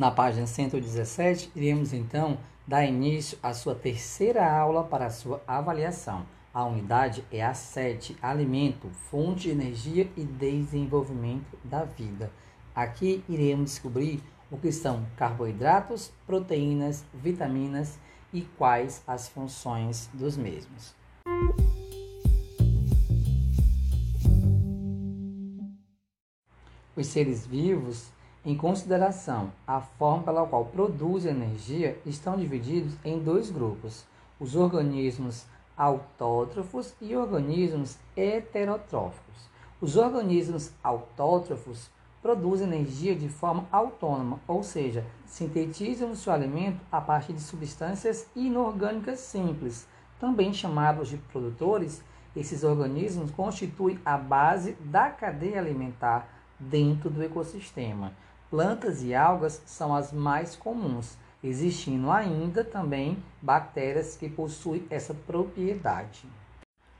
Na página 117, iremos então dar início à sua terceira aula para a sua avaliação. A unidade é a 7, alimento, fonte de energia e desenvolvimento da vida. Aqui iremos descobrir o que são carboidratos, proteínas, vitaminas e quais as funções dos mesmos. Os seres vivos em consideração a forma pela qual produzem energia, estão divididos em dois grupos: os organismos autótrofos e organismos heterotróficos. Os organismos autótrofos produzem energia de forma autônoma, ou seja, sintetizam o seu alimento a partir de substâncias inorgânicas simples, também chamados de produtores. Esses organismos constituem a base da cadeia alimentar dentro do ecossistema. Plantas e algas são as mais comuns, existindo ainda também bactérias que possuem essa propriedade.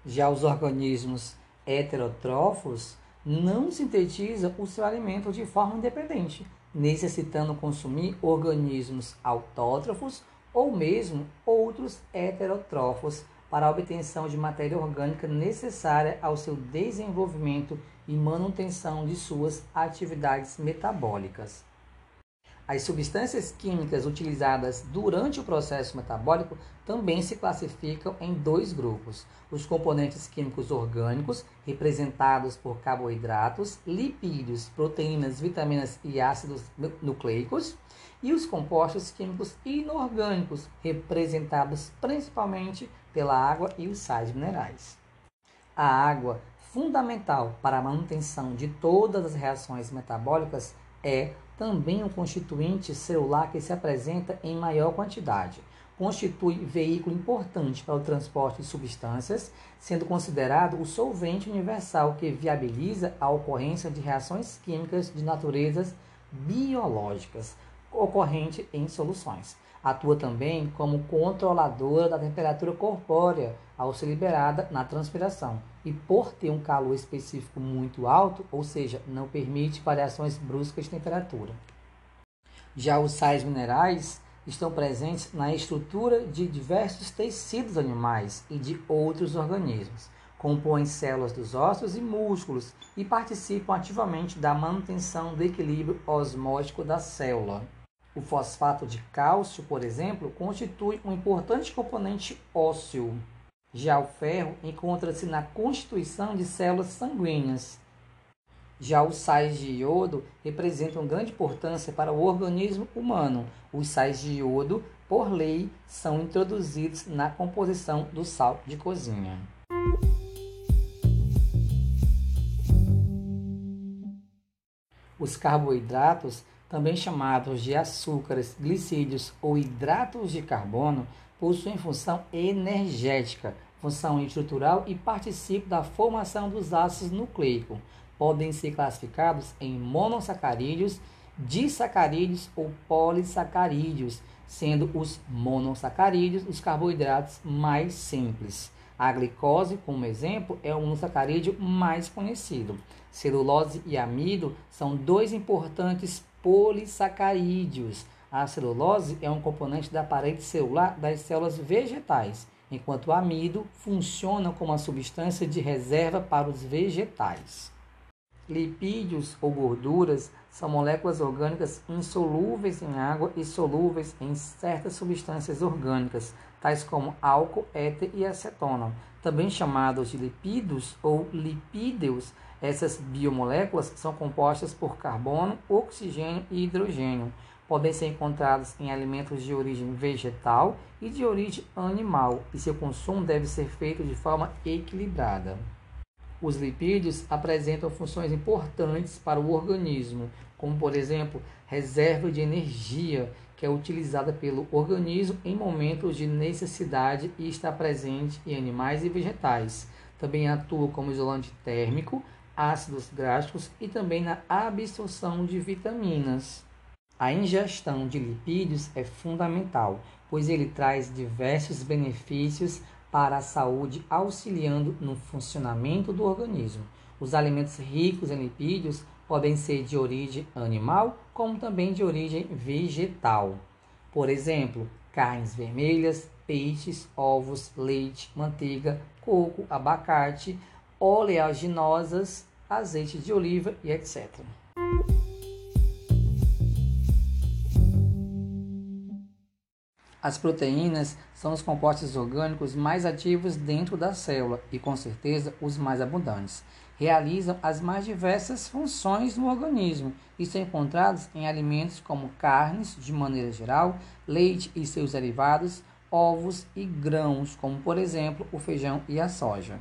Já os organismos heterotrófos não sintetizam o seu alimento de forma independente, necessitando consumir organismos autótrofos ou mesmo outros heterotrófos para a obtenção de matéria orgânica necessária ao seu desenvolvimento e manutenção de suas atividades metabólicas. As substâncias químicas utilizadas durante o processo metabólico também se classificam em dois grupos: os componentes químicos orgânicos, representados por carboidratos, lipídios, proteínas, vitaminas e ácidos nucleicos, e os compostos químicos inorgânicos, representados principalmente pela água e os sais minerais. A água, fundamental para a manutenção de todas as reações metabólicas, é também um constituinte celular que se apresenta em maior quantidade. Constitui veículo importante para o transporte de substâncias, sendo considerado o solvente universal que viabiliza a ocorrência de reações químicas de naturezas biológicas, ocorrente em soluções. Atua também como controladora da temperatura corpórea ao ser liberada na transpiração e por ter um calor específico muito alto, ou seja, não permite variações bruscas de temperatura. Já os sais minerais estão presentes na estrutura de diversos tecidos animais e de outros organismos. Compõem células dos ossos e músculos e participam ativamente da manutenção do equilíbrio osmótico da célula. O fosfato de cálcio, por exemplo, constitui um importante componente ósseo. Já o ferro encontra-se na constituição de células sanguíneas. Já os sais de iodo representam grande importância para o organismo humano. Os sais de iodo, por lei, são introduzidos na composição do sal de cozinha. Os carboidratos também chamados de açúcares, glicídios ou hidratos de carbono, possuem função energética, função estrutural e participam da formação dos ácidos nucleicos. Podem ser classificados em monossacarídeos, disacarídeos ou polissacarídeos, sendo os monossacarídeos os carboidratos mais simples. A glicose, como exemplo, é o monossacarídeo mais conhecido. Celulose e amido são dois importantes polissacarídeos. A celulose é um componente da parede celular das células vegetais, enquanto o amido funciona como uma substância de reserva para os vegetais. Lipídios ou gorduras são moléculas orgânicas insolúveis em água e solúveis em certas substâncias orgânicas, tais como álcool, éter e acetona. Também chamados de lipídios ou lipídeos, essas biomoléculas são compostas por carbono, oxigênio e hidrogênio. Podem ser encontrados em alimentos de origem vegetal e de origem animal, e seu consumo deve ser feito de forma equilibrada. Os lipídios apresentam funções importantes para o organismo, como, por exemplo, reserva de energia, que é utilizada pelo organismo em momentos de necessidade e está presente em animais e vegetais. Também atua como isolante térmico, ácidos gráficos e também na absorção de vitaminas. A ingestão de lipídios é fundamental, pois ele traz diversos benefícios para a saúde, auxiliando no funcionamento do organismo. Os alimentos ricos em lipídios podem ser de origem animal, como também de origem vegetal. Por exemplo, carnes vermelhas, peixes, ovos, leite, manteiga, coco, abacate, oleaginosas, azeite de oliva e etc. As proteínas são os compostos orgânicos mais ativos dentro da célula e, com certeza, os mais abundantes. Realizam as mais diversas funções no organismo e são encontrados em alimentos como carnes, de maneira geral, leite e seus derivados, ovos e grãos, como por exemplo o feijão e a soja.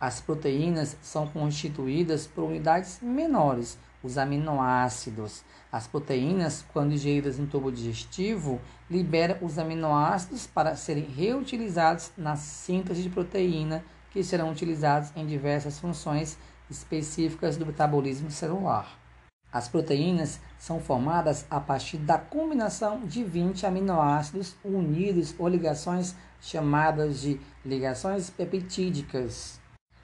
As proteínas são constituídas por unidades menores, os aminoácidos. As proteínas, quando ingeridas no tubo digestivo, liberam os aminoácidos para serem reutilizados na síntese de proteína, que serão utilizados em diversas funções específicas do metabolismo celular. As proteínas são formadas a partir da combinação de 20 aminoácidos unidos ou ligações chamadas de ligações peptídicas.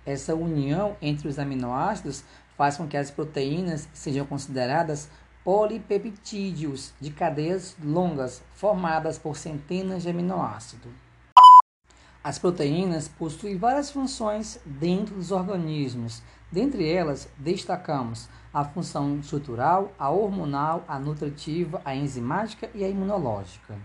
Essa união entre os aminoácidos faz com que as proteínas sejam consideradas polipeptídeos de cadeias longas formadas por centenas de aminoácidos. As proteínas possuem várias funções dentro dos organismos. Dentre elas, destacamos a função estrutural, a hormonal, a nutritiva, a enzimática e a imunológica.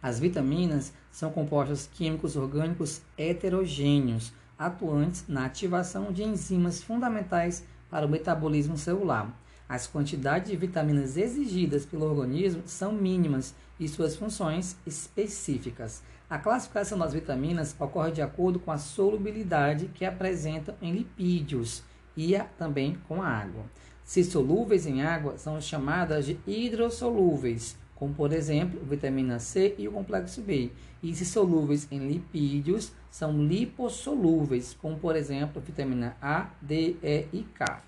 As vitaminas são compostos químicos orgânicos heterogêneos, atuantes na ativação de enzimas fundamentais para o metabolismo celular. As quantidades de vitaminas exigidas pelo organismo são mínimas e suas funções específicas. A classificação das vitaminas ocorre de acordo com a solubilidade que apresentam em lipídios e a, também com a água. Se solúveis em água, são chamadas de hidrossolúveis, como por exemplo, vitamina C e o complexo B. E se solúveis em lipídios, são lipossolúveis, como por exemplo, vitamina A, D, E e K.